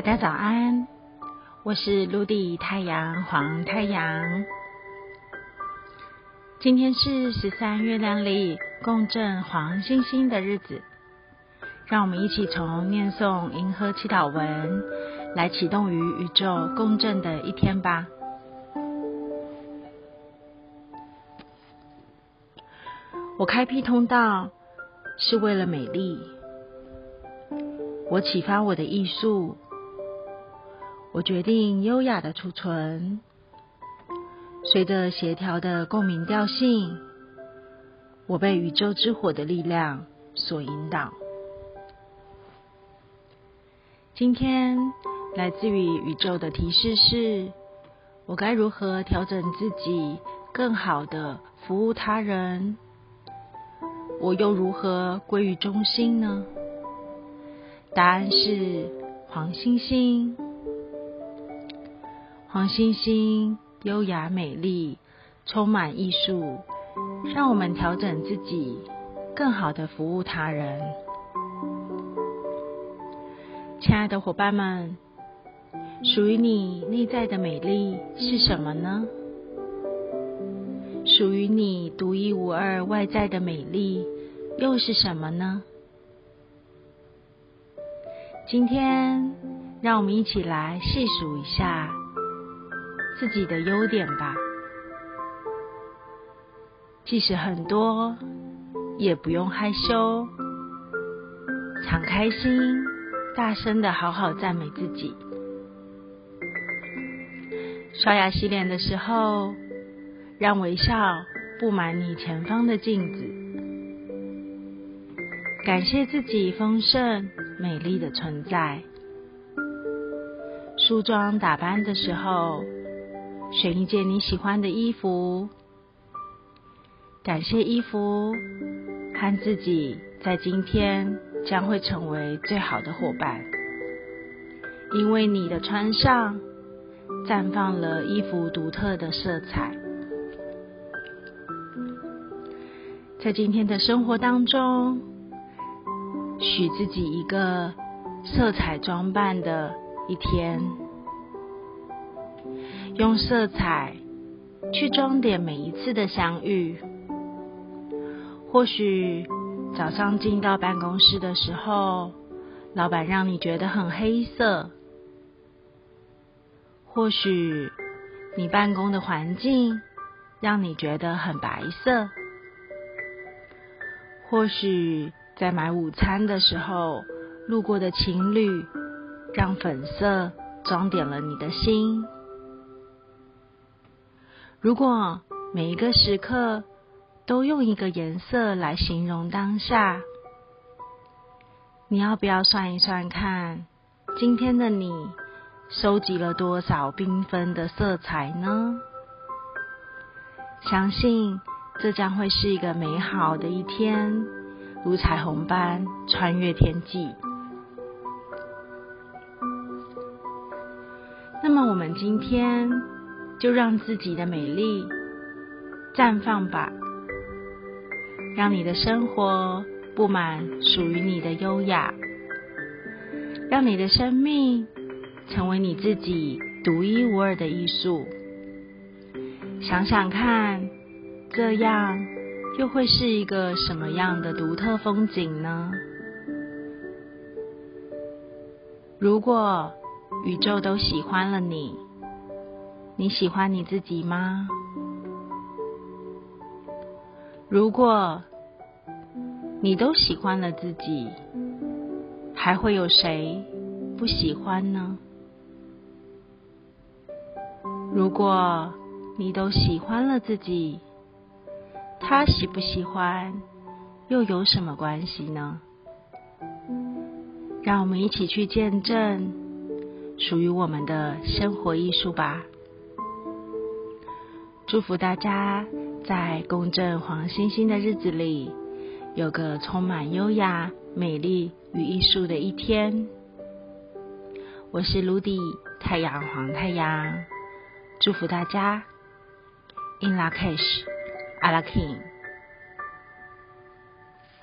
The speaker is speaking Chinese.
大家早安，我是陆地太阳黄太阳。今天是十三月亮里共振黄星星的日子，让我们一起从念诵银河祈祷文来启动与宇宙共振的一天吧。我开辟通道是为了美丽，我启发我的艺术。我决定优雅的储存，随着协调的共鸣调性，我被宇宙之火的力量所引导。今天来自于宇宙的提示是：我该如何调整自己，更好的服务他人？我又如何归于中心呢？答案是黄星星。黄星星优雅美丽，充满艺术，让我们调整自己，更好的服务他人。亲爱的伙伴们，属于你内在的美丽是什么呢？属于你独一无二外在的美丽又是什么呢？今天，让我们一起来细数一下。自己的优点吧，即使很多，也不用害羞，敞开心，大声的好好赞美自己。刷牙洗脸的时候，让微笑布满你前方的镜子，感谢自己丰盛美丽的存在。梳妆打扮的时候。选一件你喜欢的衣服，感谢衣服和自己在今天将会成为最好的伙伴，因为你的穿上绽放了衣服独特的色彩。在今天的生活当中，许自己一个色彩装扮的一天。用色彩去装点每一次的相遇。或许早上进到办公室的时候，老板让你觉得很黑色；或许你办公的环境让你觉得很白色；或许在买午餐的时候，路过的情侣让粉色装点了你的心。如果每一个时刻都用一个颜色来形容当下，你要不要算一算看，今天的你收集了多少缤纷的色彩呢？相信这将会是一个美好的一天，如彩虹般穿越天际。那么我们今天。就让自己的美丽绽放吧，让你的生活布满属于你的优雅，让你的生命成为你自己独一无二的艺术。想想看，这样又会是一个什么样的独特风景呢？如果宇宙都喜欢了你。你喜欢你自己吗？如果你都喜欢了自己，还会有谁不喜欢呢？如果你都喜欢了自己，他喜不喜欢又有什么关系呢？让我们一起去见证属于我们的生活艺术吧。祝福大家在公正黄星星的日子里，有个充满优雅、美丽与艺术的一天。我是卢迪，太阳黄太阳，祝福大家。In LA CASH，I la king。